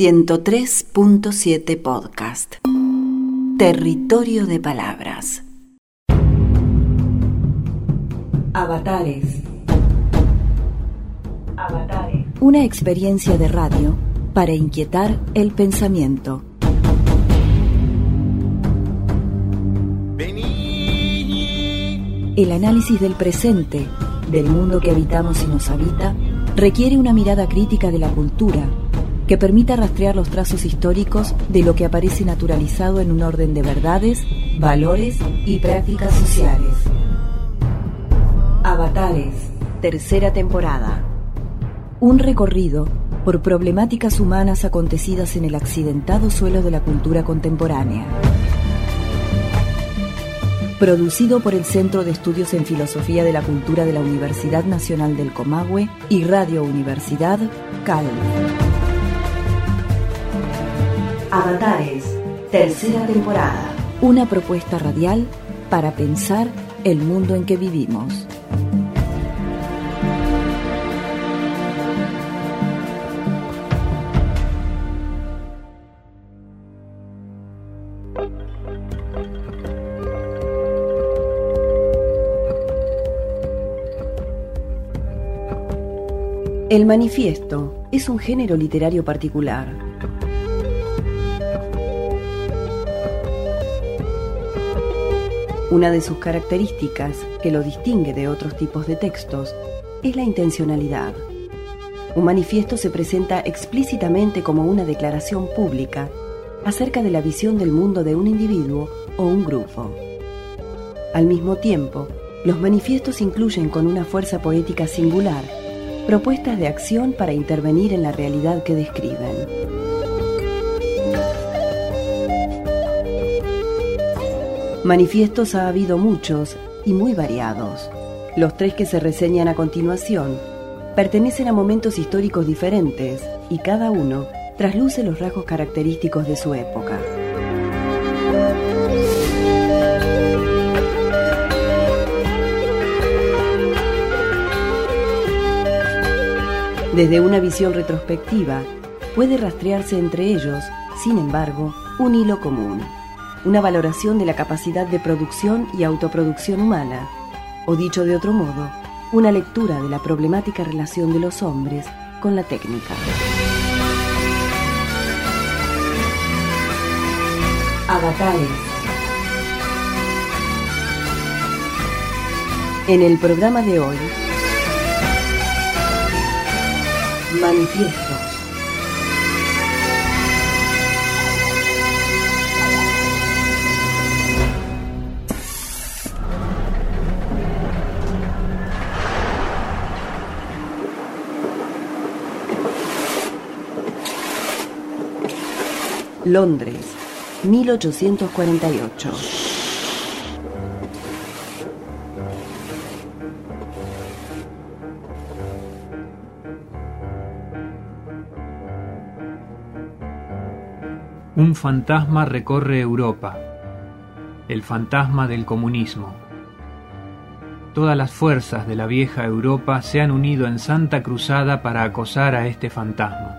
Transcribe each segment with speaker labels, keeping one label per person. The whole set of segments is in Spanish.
Speaker 1: 103.7 Podcast. Territorio de Palabras. Avatares. Avatares. Una experiencia de radio para inquietar el pensamiento. El análisis del presente, del mundo que habitamos y nos habita, requiere una mirada crítica de la cultura que permita rastrear los trazos históricos de lo que aparece naturalizado en un orden de verdades, valores y prácticas sociales. Avatares, tercera temporada. Un recorrido por problemáticas humanas acontecidas en el accidentado suelo de la cultura contemporánea. Producido por el Centro de Estudios en Filosofía de la Cultura de la Universidad Nacional del Comahue y Radio Universidad, CAL. Avatares, tercera temporada. Una propuesta radial para pensar el mundo en que vivimos. El manifiesto es un género literario particular Una de sus características que lo distingue de otros tipos de textos es la intencionalidad. Un manifiesto se presenta explícitamente como una declaración pública acerca de la visión del mundo de un individuo o un grupo. Al mismo tiempo, los manifiestos incluyen con una fuerza poética singular propuestas de acción para intervenir en la realidad que describen. Manifiestos ha habido muchos y muy variados. Los tres que se reseñan a continuación pertenecen a momentos históricos diferentes y cada uno trasluce los rasgos característicos de su época. Desde una visión retrospectiva, puede rastrearse entre ellos, sin embargo, un hilo común una valoración de la capacidad de producción y autoproducción humana, o dicho de otro modo, una lectura de la problemática relación de los hombres con la técnica. Avatares. En el programa de hoy, Manifiesto. Londres, 1848.
Speaker 2: Un fantasma recorre Europa, el fantasma del comunismo. Todas las fuerzas de la vieja Europa se han unido en santa cruzada para acosar a este fantasma,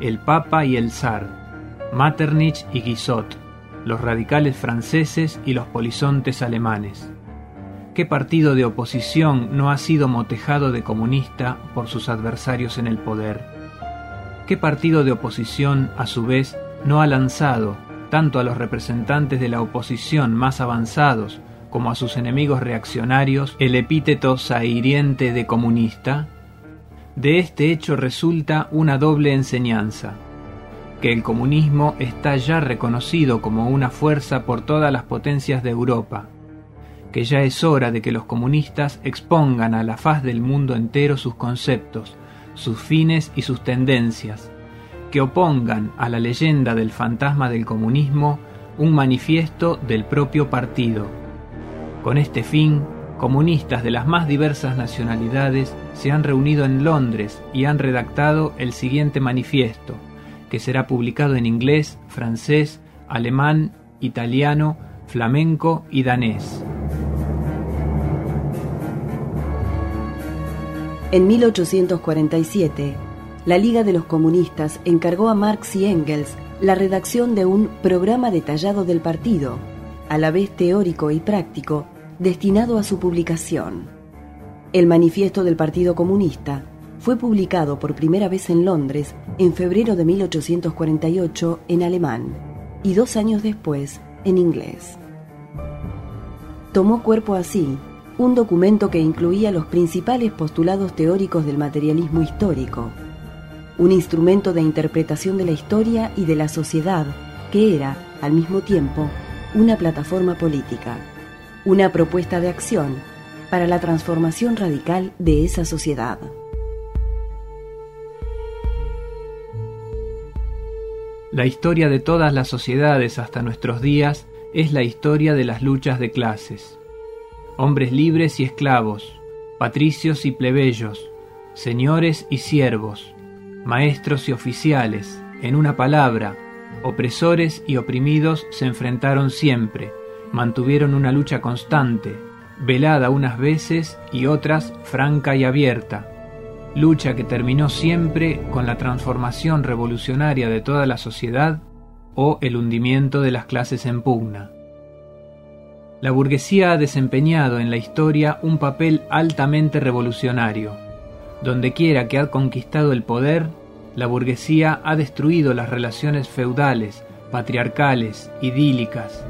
Speaker 2: el Papa y el Zar Metternich y Guizot, los radicales franceses y los polizontes alemanes. ¿Qué partido de oposición no ha sido motejado de comunista por sus adversarios en el poder? ¿Qué partido de oposición, a su vez, no ha lanzado, tanto a los representantes de la oposición más avanzados como a sus enemigos reaccionarios, el epíteto sahiriente de comunista? De este hecho resulta una doble enseñanza que el comunismo está ya reconocido como una fuerza por todas las potencias de Europa, que ya es hora de que los comunistas expongan a la faz del mundo entero sus conceptos, sus fines y sus tendencias, que opongan a la leyenda del fantasma del comunismo un manifiesto del propio partido. Con este fin, comunistas de las más diversas nacionalidades se han reunido en Londres y han redactado el siguiente manifiesto, que será publicado en inglés, francés, alemán, italiano, flamenco y danés.
Speaker 1: En 1847, la Liga de los Comunistas encargó a Marx y Engels la redacción de un programa detallado del partido, a la vez teórico y práctico, destinado a su publicación. El manifiesto del Partido Comunista fue publicado por primera vez en Londres en febrero de 1848 en alemán y dos años después en inglés. Tomó cuerpo así un documento que incluía los principales postulados teóricos del materialismo histórico, un instrumento de interpretación de la historia y de la sociedad que era, al mismo tiempo, una plataforma política, una propuesta de acción para la transformación radical de esa sociedad.
Speaker 2: La historia de todas las sociedades hasta nuestros días es la historia de las luchas de clases. Hombres libres y esclavos, patricios y plebeyos, señores y siervos, maestros y oficiales, en una palabra, opresores y oprimidos se enfrentaron siempre, mantuvieron una lucha constante, velada unas veces y otras franca y abierta, lucha que terminó siempre con la transformación revolucionaria de toda la sociedad o el hundimiento de las clases en pugna. La burguesía ha desempeñado en la historia un papel altamente revolucionario donde quiera que ha conquistado el poder, la burguesía ha destruido las relaciones feudales, patriarcales, idílicas.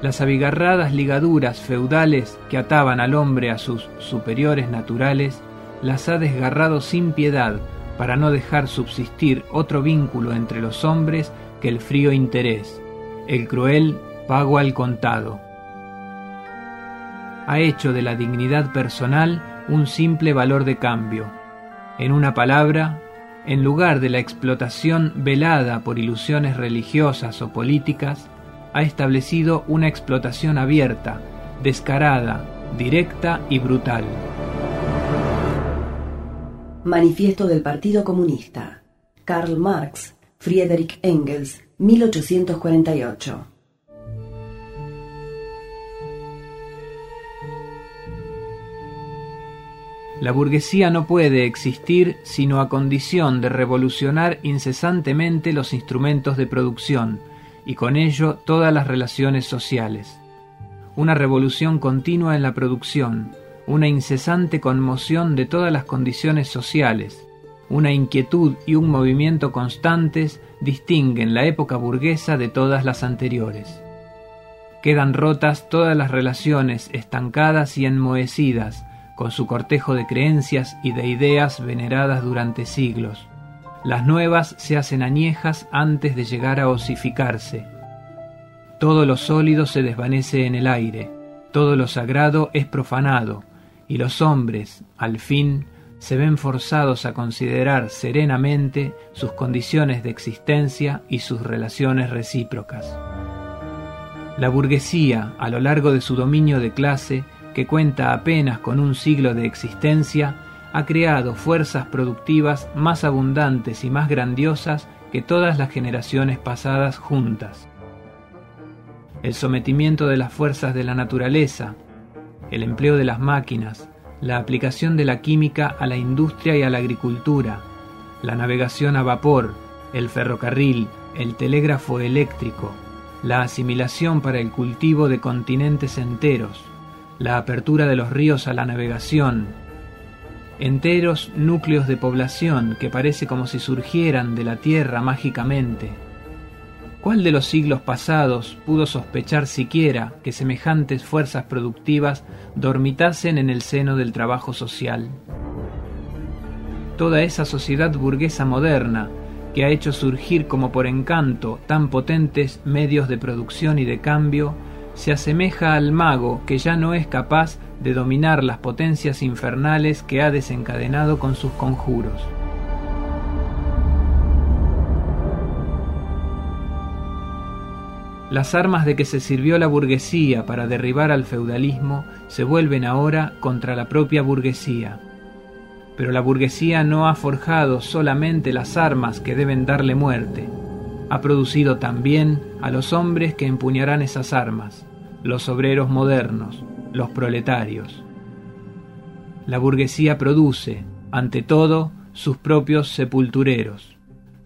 Speaker 2: Las abigarradas ligaduras feudales que ataban al hombre a sus superiores naturales, las ha desgarrado sin piedad para no dejar subsistir otro vínculo entre los hombres que el frío interés, el cruel pago al contado. Ha hecho de la dignidad personal un simple valor de cambio. En una palabra, en lugar de la explotación velada por ilusiones religiosas o políticas, ha establecido una explotación abierta, descarada, directa y brutal.
Speaker 1: Manifiesto del Partido Comunista. Karl Marx, Friedrich Engels, 1848.
Speaker 2: La burguesía no puede existir sino a condición de revolucionar incesantemente los instrumentos de producción y con ello todas las relaciones sociales. Una revolución continua en la producción, una incesante conmoción de todas las condiciones sociales, una inquietud y un movimiento constantes distinguen la época burguesa de todas las anteriores. Quedan rotas todas las relaciones estancadas y enmohecidas, con su cortejo de creencias y de ideas veneradas durante siglos. Las nuevas se hacen añejas antes de llegar a osificarse. Todo lo sólido se desvanece en el aire, todo lo sagrado es profanado, y los hombres, al fin, se ven forzados a considerar serenamente sus condiciones de existencia y sus relaciones recíprocas. La burguesía, a lo largo de su dominio de clase, que cuenta apenas con un siglo de existencia, ha creado fuerzas productivas más abundantes y más grandiosas que todas las generaciones pasadas juntas. El sometimiento de las fuerzas de la naturaleza, el empleo de las máquinas, la aplicación de la química a la industria y a la agricultura, la navegación a vapor, el ferrocarril, el telégrafo eléctrico, la asimilación para el cultivo de continentes enteros, la apertura de los ríos a la navegación, enteros núcleos de población que parece como si surgieran de la tierra mágicamente. ¿Cuál de los siglos pasados pudo sospechar siquiera que semejantes fuerzas productivas dormitasen en el seno del trabajo social? Toda esa sociedad burguesa moderna, que ha hecho surgir como por encanto tan potentes medios de producción y de cambio, se asemeja al mago que ya no es capaz de dominar las potencias infernales que ha desencadenado con sus conjuros. Las armas de que se sirvió la burguesía para derribar al feudalismo se vuelven ahora contra la propia burguesía. Pero la burguesía no ha forjado solamente las armas que deben darle muerte, ha producido también a los hombres que empuñarán esas armas, los obreros modernos, los proletarios. La burguesía produce, ante todo, sus propios sepultureros.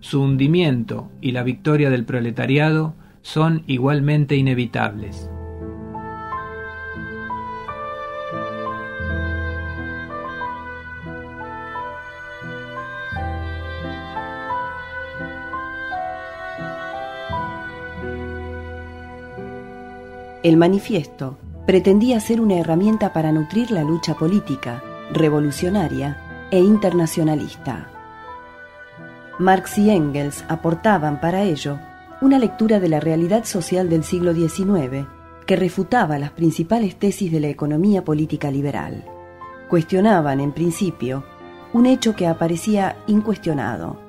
Speaker 2: Su hundimiento y la victoria del proletariado son igualmente inevitables.
Speaker 1: El manifiesto pretendía ser una herramienta para nutrir la lucha política, revolucionaria e internacionalista. Marx y Engels aportaban para ello una lectura de la realidad social del siglo XIX que refutaba las principales tesis de la economía política liberal. Cuestionaban, en principio, un hecho que aparecía incuestionado,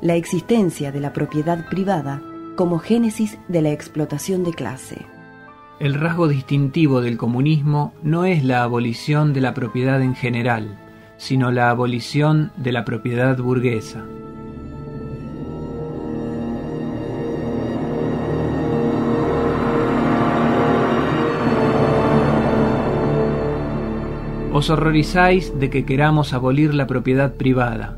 Speaker 1: la existencia de la propiedad privada como génesis de la explotación de clase.
Speaker 2: El rasgo distintivo del comunismo no es la abolición de la propiedad en general, sino la abolición de la propiedad burguesa. Os horrorizáis de que queramos abolir la propiedad privada,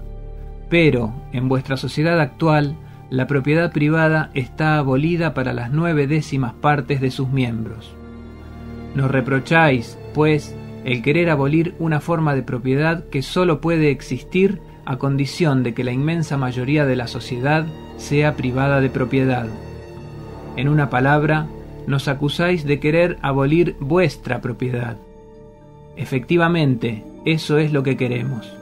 Speaker 2: pero en vuestra sociedad actual la propiedad privada está abolida para las nueve décimas partes de sus miembros. Nos reprocháis, pues, el querer abolir una forma de propiedad que sólo puede existir a condición de que la inmensa mayoría de la sociedad sea privada de propiedad. En una palabra, nos acusáis de querer abolir vuestra propiedad. Efectivamente, eso es lo que queremos.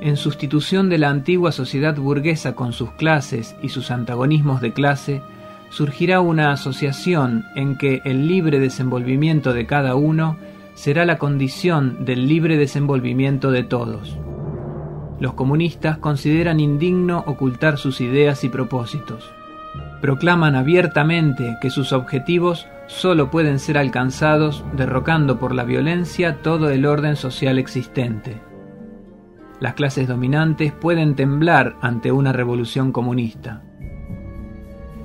Speaker 2: en sustitución de la antigua sociedad burguesa con sus clases y sus antagonismos de clase, surgirá una asociación en que el libre desenvolvimiento de cada uno será la condición del libre desenvolvimiento de todos. Los comunistas consideran indigno ocultar sus ideas y propósitos. Proclaman abiertamente que sus objetivos sólo pueden ser alcanzados derrocando por la violencia todo el orden social existente las clases dominantes pueden temblar ante una revolución comunista.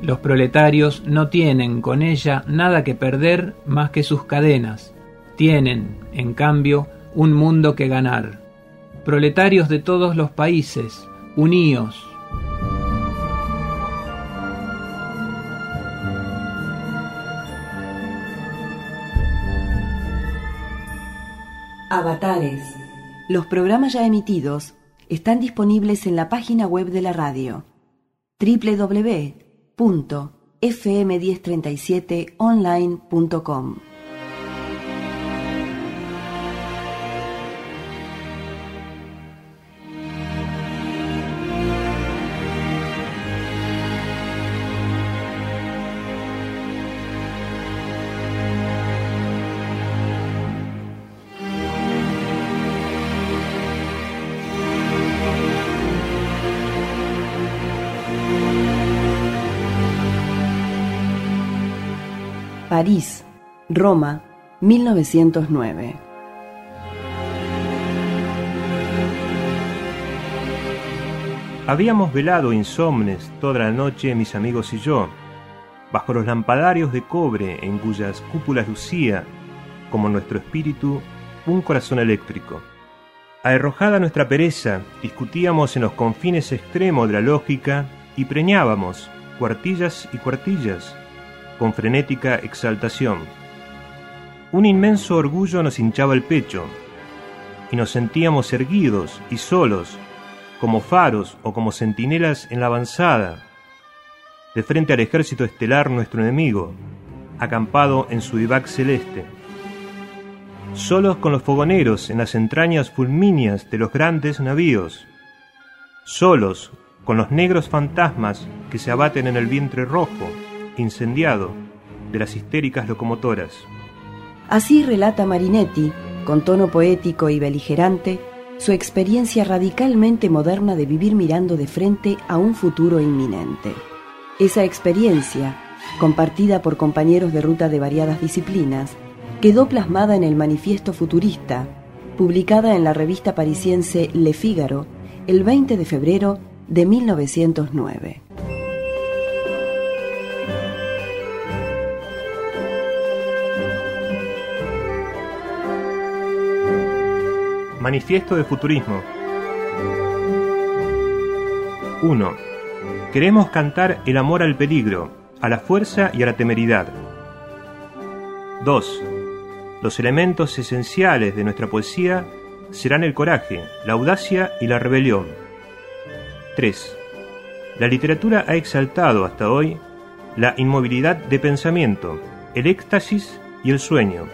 Speaker 2: Los proletarios no tienen con ella nada que perder más que sus cadenas. Tienen, en cambio, un mundo que ganar. Proletarios de todos los países, uníos.
Speaker 1: Avatares los programas ya emitidos están disponibles en la página web de la radio www.fm1037online.com. Roma, 1909.
Speaker 3: Habíamos velado insomnes toda la noche mis amigos y yo, bajo los lampadarios de cobre en cuyas cúpulas lucía, como nuestro espíritu, un corazón eléctrico. Arrojada nuestra pereza, discutíamos en los confines extremos de la lógica y preñábamos, cuartillas y cuartillas, con frenética exaltación. Un inmenso orgullo nos hinchaba el pecho, y nos sentíamos erguidos y solos, como faros o como centinelas en la avanzada, de frente al ejército estelar nuestro enemigo, acampado en su vivac celeste. Solos con los fogoneros en las entrañas fulmíneas de los grandes navíos, solos con los negros fantasmas que se abaten en el vientre rojo, incendiado de las histéricas locomotoras.
Speaker 1: Así relata Marinetti, con tono poético y beligerante, su experiencia radicalmente moderna de vivir mirando de frente a un futuro inminente. Esa experiencia, compartida por compañeros de ruta de variadas disciplinas, quedó plasmada en el Manifiesto Futurista, publicada en la revista parisiense Le Figaro el 20 de febrero de 1909.
Speaker 3: Manifiesto de Futurismo. 1. Queremos cantar el amor al peligro, a la fuerza y a la temeridad. 2. Los elementos esenciales de nuestra poesía serán el coraje, la audacia y la rebelión. 3. La literatura ha exaltado hasta hoy la inmovilidad de pensamiento, el éxtasis y el sueño.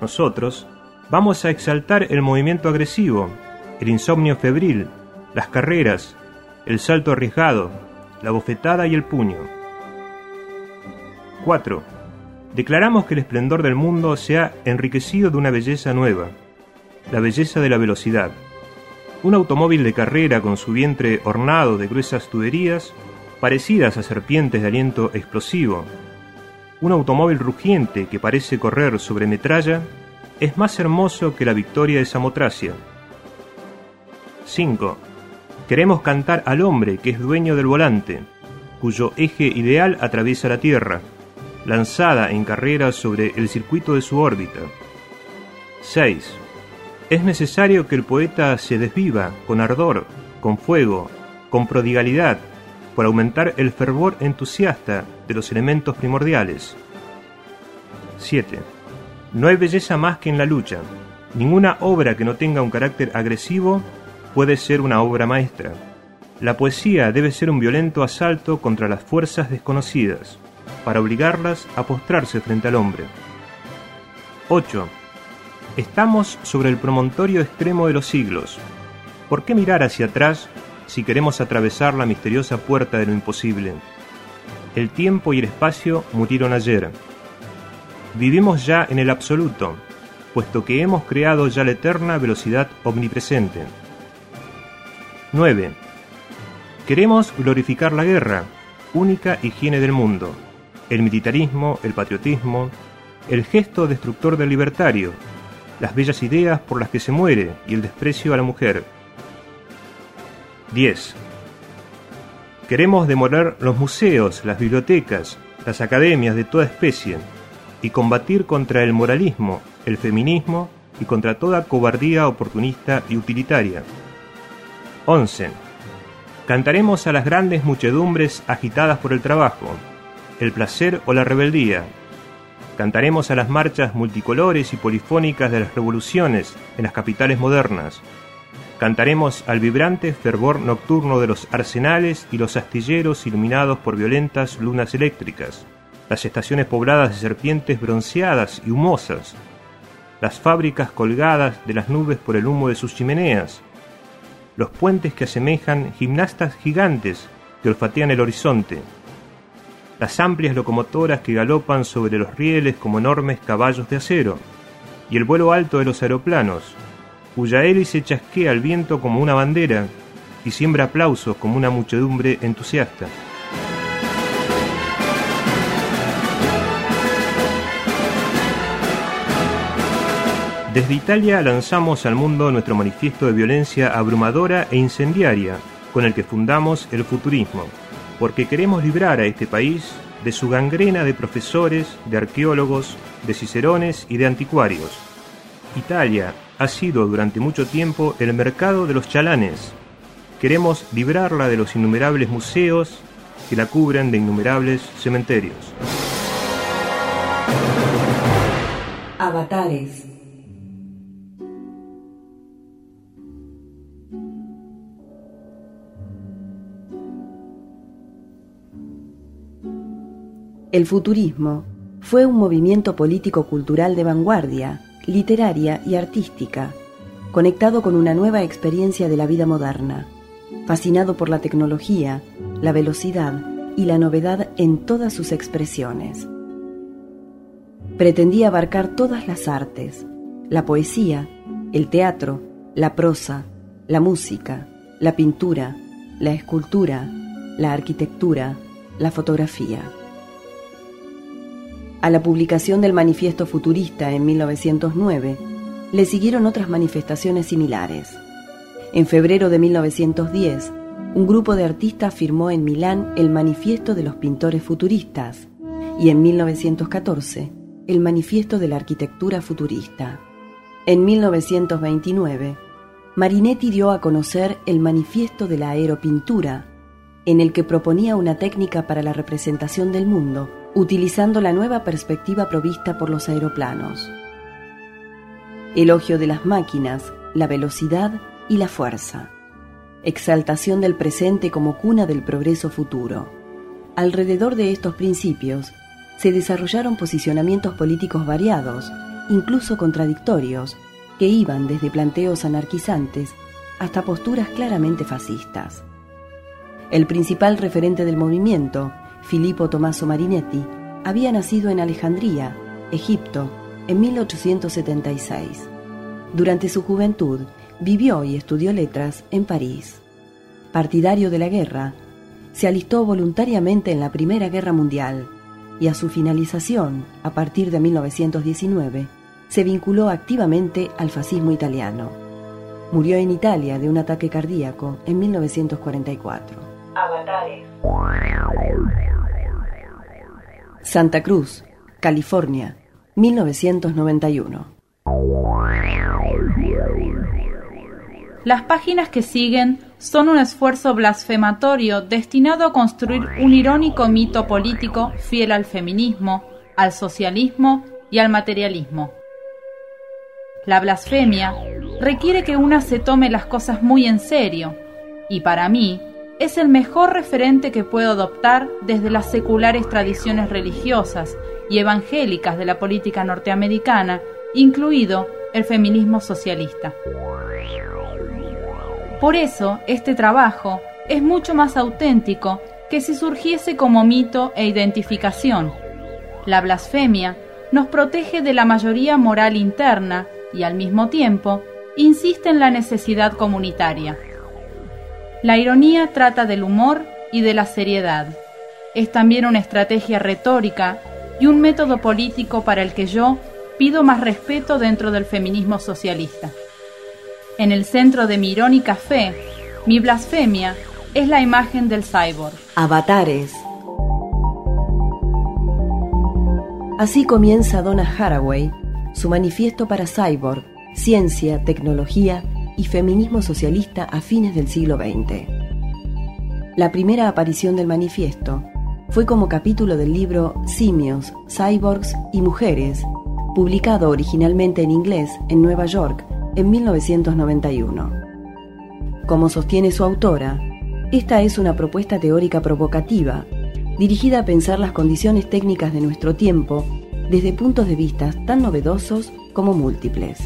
Speaker 3: Nosotros vamos a exaltar el movimiento agresivo, el insomnio febril, las carreras, el salto arriesgado, la bofetada y el puño. 4. Declaramos que el esplendor del mundo se ha enriquecido de una belleza nueva, la belleza de la velocidad. Un automóvil de carrera con su vientre ornado de gruesas tuberías, parecidas a serpientes de aliento explosivo. Un automóvil rugiente que parece correr sobre metralla, es más hermoso que la victoria de Samotracia. 5. Queremos cantar al hombre que es dueño del volante, cuyo eje ideal atraviesa la Tierra, lanzada en carrera sobre el circuito de su órbita. 6. Es necesario que el poeta se desviva con ardor, con fuego, con prodigalidad, por aumentar el fervor entusiasta de los elementos primordiales. 7. No hay belleza más que en la lucha. Ninguna obra que no tenga un carácter agresivo puede ser una obra maestra. La poesía debe ser un violento asalto contra las fuerzas desconocidas para obligarlas a postrarse frente al hombre. 8. Estamos sobre el promontorio extremo de los siglos. ¿Por qué mirar hacia atrás si queremos atravesar la misteriosa puerta de lo imposible? El tiempo y el espacio murieron ayer. Vivimos ya en el absoluto, puesto que hemos creado ya la eterna velocidad omnipresente. 9. Queremos glorificar la guerra, única higiene del mundo el militarismo, el patriotismo, el gesto destructor del libertario, las bellas ideas por las que se muere y el desprecio a la mujer. 10. Queremos demoler los museos, las bibliotecas, las academias de toda especie y combatir contra el moralismo, el feminismo y contra toda cobardía oportunista y utilitaria. 11. Cantaremos a las grandes muchedumbres agitadas por el trabajo, el placer o la rebeldía. Cantaremos a las marchas multicolores y polifónicas de las revoluciones en las capitales modernas. Cantaremos al vibrante fervor nocturno de los arsenales y los astilleros iluminados por violentas lunas eléctricas, las estaciones pobladas de serpientes bronceadas y humosas, las fábricas colgadas de las nubes por el humo de sus chimeneas, los puentes que asemejan gimnastas gigantes que olfatean el horizonte, las amplias locomotoras que galopan sobre los rieles como enormes caballos de acero, y el vuelo alto de los aeroplanos, cuya hélice chasquea al viento como una bandera y siembra aplausos como una muchedumbre entusiasta. Desde Italia lanzamos al mundo nuestro manifiesto de violencia abrumadora e incendiaria, con el que fundamos el futurismo porque queremos librar a este país de su gangrena de profesores, de arqueólogos, de cicerones y de anticuarios. Italia ha sido durante mucho tiempo el mercado de los chalanes. Queremos librarla de los innumerables museos que la cubren de innumerables cementerios.
Speaker 1: Avatares El futurismo fue un movimiento político-cultural de vanguardia, literaria y artística, conectado con una nueva experiencia de la vida moderna, fascinado por la tecnología, la velocidad y la novedad en todas sus expresiones. Pretendía abarcar todas las artes, la poesía, el teatro, la prosa, la música, la pintura, la escultura, la arquitectura, la fotografía. A la publicación del Manifiesto Futurista en 1909, le siguieron otras manifestaciones similares. En febrero de 1910, un grupo de artistas firmó en Milán el Manifiesto de los Pintores Futuristas y en 1914 el Manifiesto de la Arquitectura Futurista. En 1929, Marinetti dio a conocer el Manifiesto de la Aeropintura, en el que proponía una técnica para la representación del mundo utilizando la nueva perspectiva provista por los aeroplanos. Elogio de las máquinas, la velocidad y la fuerza. Exaltación del presente como cuna del progreso futuro. Alrededor de estos principios se desarrollaron posicionamientos políticos variados, incluso contradictorios, que iban desde planteos anarquizantes hasta posturas claramente fascistas. El principal referente del movimiento, Filippo Tommaso Marinetti, había nacido en Alejandría, Egipto, en 1876. Durante su juventud, vivió y estudió letras en París. Partidario de la guerra, se alistó voluntariamente en la Primera Guerra Mundial y a su finalización, a partir de 1919, se vinculó activamente al fascismo italiano. Murió en Italia de un ataque cardíaco en 1944. Santa Cruz, California, 1991.
Speaker 4: Las páginas que siguen son un esfuerzo blasfematorio destinado a construir un irónico mito político fiel al feminismo, al socialismo y al materialismo. La blasfemia requiere que una se tome las cosas muy en serio, y para mí, es el mejor referente que puedo adoptar desde las seculares tradiciones religiosas y evangélicas de la política norteamericana, incluido el feminismo socialista. Por eso, este trabajo es mucho más auténtico que si surgiese como mito e identificación. La blasfemia nos protege de la mayoría moral interna y al mismo tiempo insiste en la necesidad comunitaria. La ironía trata del humor y de la seriedad. Es también una estrategia retórica y un método político para el que yo pido más respeto dentro del feminismo socialista. En el centro de mi irónica fe, mi blasfemia es la imagen del cyborg.
Speaker 1: Avatares. Así comienza Donna Haraway su manifiesto para cyborg, ciencia, tecnología y feminismo socialista a fines del siglo XX. La primera aparición del manifiesto fue como capítulo del libro Simios, Cyborgs y Mujeres, publicado originalmente en inglés en Nueva York en 1991. Como sostiene su autora, esta es una propuesta teórica provocativa, dirigida a pensar las condiciones técnicas de nuestro tiempo desde puntos de vista tan novedosos como múltiples.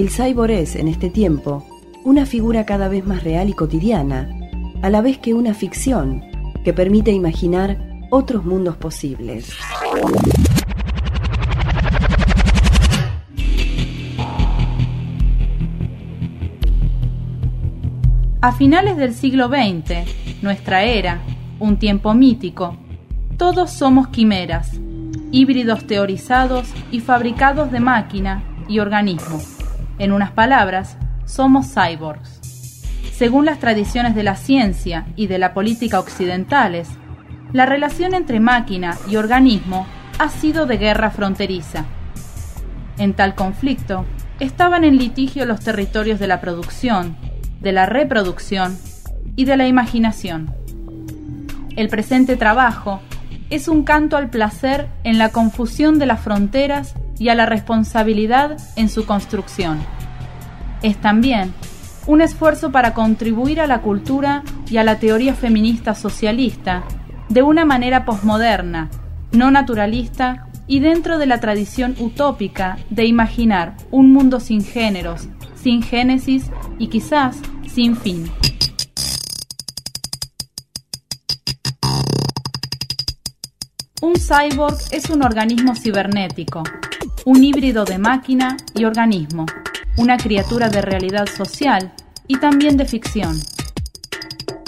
Speaker 1: El cyborg es, en este tiempo, una figura cada vez más real y cotidiana, a la vez que una ficción que permite imaginar otros mundos posibles.
Speaker 4: A finales del siglo XX, nuestra era, un tiempo mítico, todos somos quimeras, híbridos teorizados y fabricados de máquina y organismo en unas palabras, somos cyborgs. Según las tradiciones de la ciencia y de la política occidentales, la relación entre máquina y organismo ha sido de guerra fronteriza. En tal conflicto, estaban en litigio los territorios de la producción, de la reproducción y de la imaginación. El presente trabajo es un canto al placer en la confusión de las fronteras y a la responsabilidad en su construcción. Es también un esfuerzo para contribuir a la cultura y a la teoría feminista socialista de una manera posmoderna, no naturalista y dentro de la tradición utópica de imaginar un mundo sin géneros, sin génesis y quizás sin fin. Un cyborg es un organismo cibernético, un híbrido de máquina y organismo, una criatura de realidad social y también de ficción.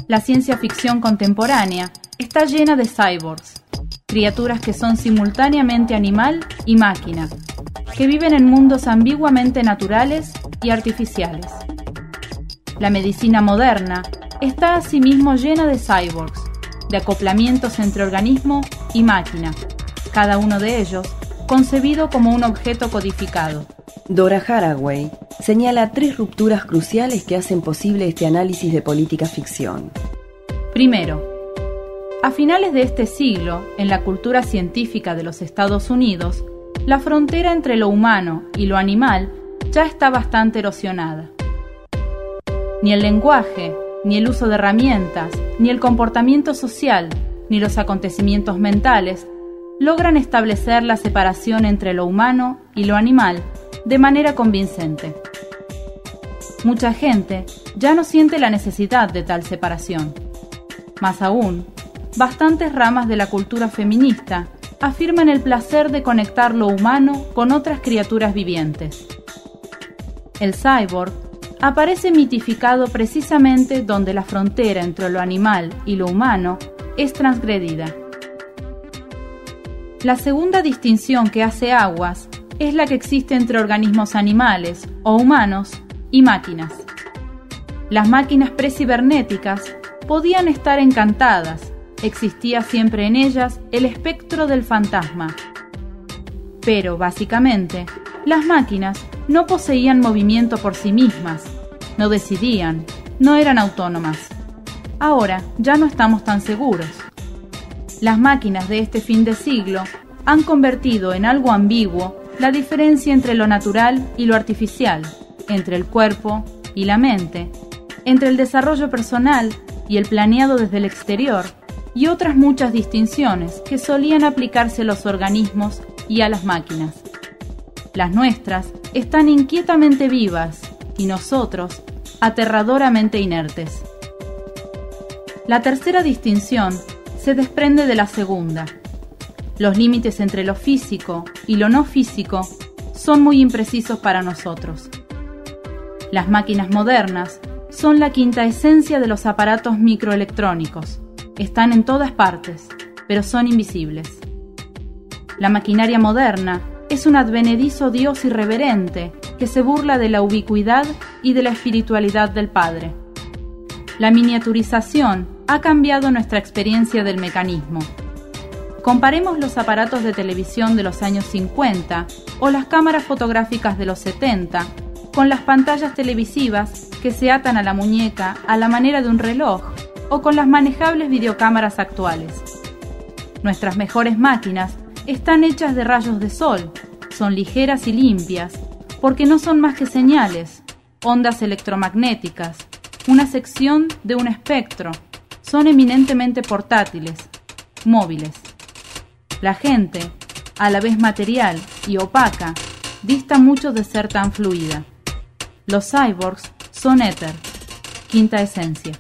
Speaker 4: La ciencia ficción contemporánea está llena de cyborgs, criaturas que son simultáneamente animal y máquina, que viven en mundos ambiguamente naturales y artificiales. La medicina moderna está asimismo llena de cyborgs, de acoplamientos entre organismo y máquina, cada uno de ellos concebido como un objeto codificado.
Speaker 1: Dora Haraway señala tres rupturas cruciales que hacen posible este análisis de política ficción.
Speaker 4: Primero, a finales de este siglo, en la cultura científica de los Estados Unidos, la frontera entre lo humano y lo animal ya está bastante erosionada. Ni el lenguaje, ni el uso de herramientas, ni el comportamiento social, ni los acontecimientos mentales logran establecer la separación entre lo humano y lo animal de manera convincente. Mucha gente ya no siente la necesidad de tal separación. Más aún, bastantes ramas de la cultura feminista afirman el placer de conectar lo humano con otras criaturas vivientes. El cyborg aparece mitificado precisamente donde la frontera entre lo animal y lo humano es transgredida. La segunda distinción que hace aguas es la que existe entre organismos animales o humanos y máquinas. Las máquinas precibernéticas podían estar encantadas, existía siempre en ellas el espectro del fantasma. Pero, básicamente, las máquinas no poseían movimiento por sí mismas, no decidían, no eran autónomas. Ahora ya no estamos tan seguros. Las máquinas de este fin de siglo han convertido en algo ambiguo la diferencia entre lo natural y lo artificial, entre el cuerpo y la mente, entre el desarrollo personal y el planeado desde el exterior, y otras muchas distinciones que solían aplicarse a los organismos y a las máquinas. Las nuestras están inquietamente vivas y nosotros aterradoramente inertes. La tercera distinción se desprende de la segunda, los límites entre lo físico y lo no físico son muy imprecisos para nosotros. Las máquinas modernas son la quinta esencia de los aparatos microelectrónicos. Están en todas partes, pero son invisibles. La maquinaria moderna es un advenedizo Dios irreverente que se burla de la ubicuidad y de la espiritualidad del Padre. La miniaturización ha cambiado nuestra experiencia del mecanismo Comparemos los aparatos de televisión de los años 50 o las cámaras fotográficas de los 70 con las pantallas televisivas que se atan a la muñeca a la manera de un reloj o con las manejables videocámaras actuales. Nuestras mejores máquinas están hechas de rayos de sol, son ligeras y limpias, porque no son más que señales, ondas electromagnéticas, una sección de un espectro, son eminentemente portátiles, móviles. La gente, a la vez material y opaca, dista mucho de ser tan fluida. Los cyborgs son éter, quinta esencia.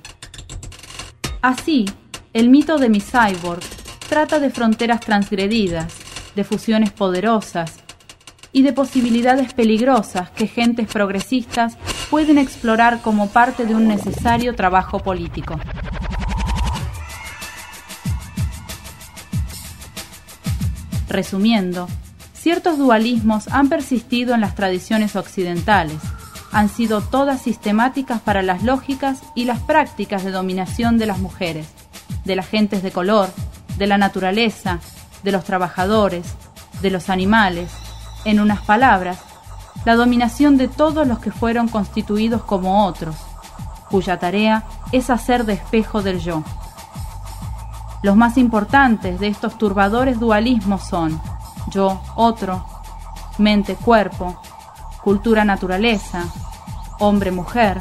Speaker 4: Así, el mito de mi cyborg trata de fronteras transgredidas, de fusiones poderosas y de posibilidades peligrosas que gentes progresistas pueden explorar como parte de un necesario trabajo político. Resumiendo, ciertos dualismos han persistido en las tradiciones occidentales, han sido todas sistemáticas para las lógicas y las prácticas de dominación de las mujeres, de las gentes de color, de la naturaleza, de los trabajadores, de los animales, en unas palabras, la dominación de todos los que fueron constituidos como otros, cuya tarea es hacer de espejo del yo. Los más importantes de estos turbadores dualismos son yo, otro, mente-cuerpo, cultura-naturaleza, hombre-mujer,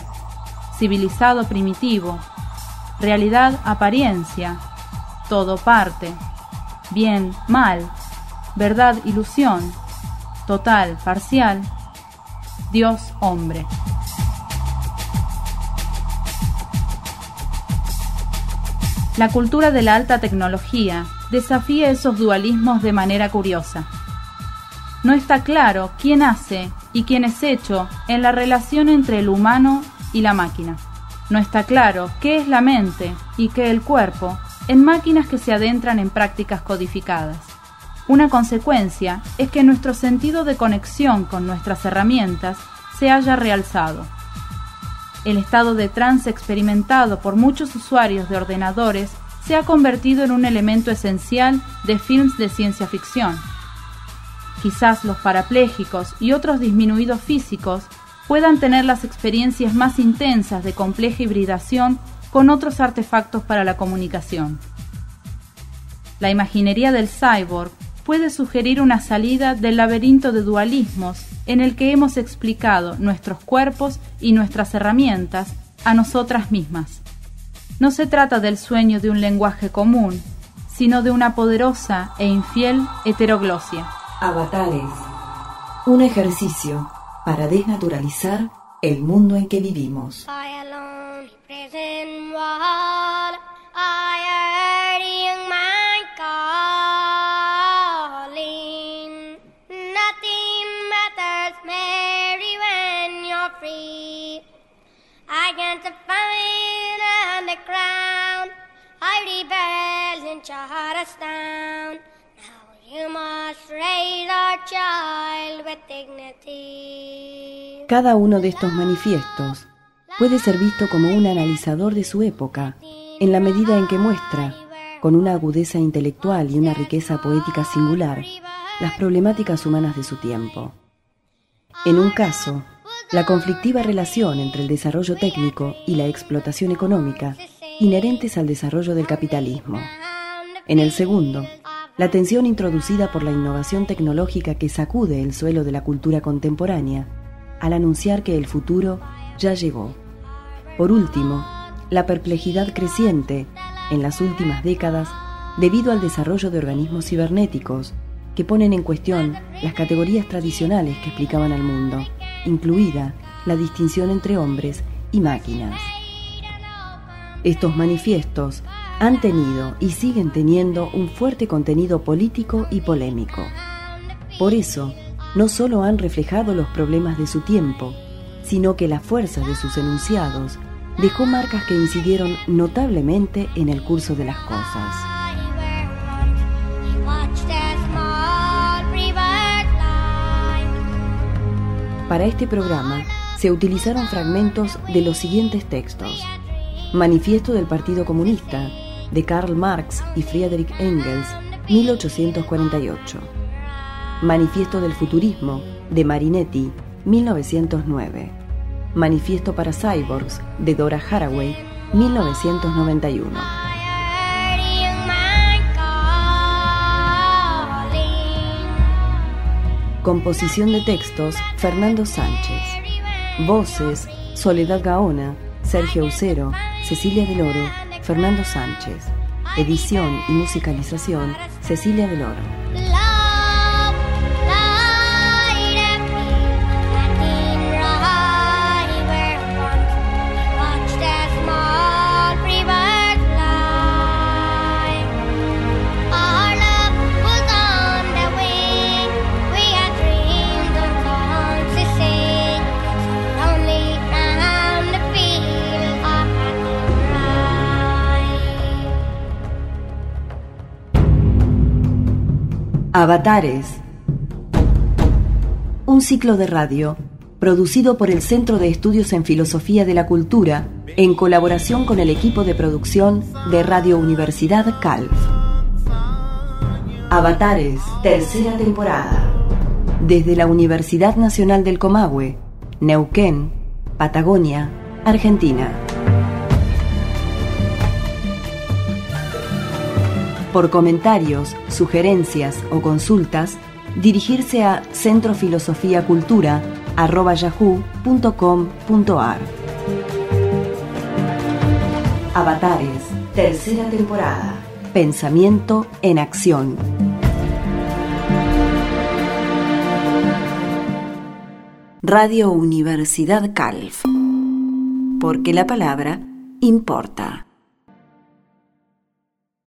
Speaker 4: civilizado-primitivo, realidad-apariencia, todo-parte, bien-mal, verdad-ilusión, total-parcial, Dios-hombre. La cultura de la alta tecnología desafía esos dualismos de manera curiosa. No está claro quién hace y quién es hecho en la relación entre el humano y la máquina. No está claro qué es la mente y qué el cuerpo en máquinas que se adentran en prácticas codificadas. Una consecuencia es que nuestro sentido de conexión con nuestras herramientas se haya realzado. El estado de trance experimentado por muchos usuarios de ordenadores se ha convertido en un elemento esencial de films de ciencia ficción. Quizás los parapléjicos y otros disminuidos físicos puedan tener las experiencias más intensas de compleja hibridación con otros artefactos para la comunicación. La imaginería del cyborg puede sugerir una salida del laberinto de dualismos en el que hemos explicado nuestros cuerpos y nuestras herramientas a nosotras mismas. No se trata del sueño de un lenguaje común, sino de una poderosa e infiel heteroglosia.
Speaker 1: Avatares. Un ejercicio para desnaturalizar el mundo en que vivimos. Cada uno de estos manifiestos puede ser visto como un analizador de su época, en la medida en que muestra, con una agudeza intelectual y una riqueza poética singular, las problemáticas humanas de su tiempo. En un caso, la conflictiva relación entre el desarrollo técnico y la explotación económica inherentes al desarrollo del capitalismo. En el segundo, la tensión introducida por la innovación tecnológica que sacude el suelo de la cultura contemporánea al anunciar que el futuro ya llegó. Por último, la perplejidad creciente en las últimas décadas debido al desarrollo de organismos cibernéticos que ponen en cuestión las categorías tradicionales que explicaban al mundo, incluida la distinción entre hombres y máquinas. Estos manifiestos han tenido y siguen teniendo un fuerte contenido político y polémico. Por eso, no solo han reflejado los problemas de su tiempo, sino que la fuerza de sus enunciados dejó marcas que incidieron notablemente en el curso de las cosas. Para este programa se utilizaron fragmentos de los siguientes textos. Manifiesto del Partido Comunista, de Karl Marx y Friedrich Engels, 1848. Manifiesto del Futurismo, de Marinetti, 1909. Manifiesto para Cyborgs, de Dora Haraway, 1991. Composición de textos, Fernando Sánchez. Voces, Soledad Gaona, Sergio Ucero, Cecilia del Oro, Fernando Sánchez. Edición y musicalización, Cecilia del Oro. Avatares. Un ciclo de radio producido por el Centro de Estudios en Filosofía de la Cultura en colaboración con el equipo de producción de Radio Universidad CALF. Avatares, tercera temporada. Desde la Universidad Nacional del Comahue, Neuquén, Patagonia, Argentina. Por comentarios, sugerencias o consultas, dirigirse a centrofilosofiacultura.yahoo.com.ar Avatares, tercera temporada. Pensamiento en acción. Radio Universidad Calf. Porque la palabra importa.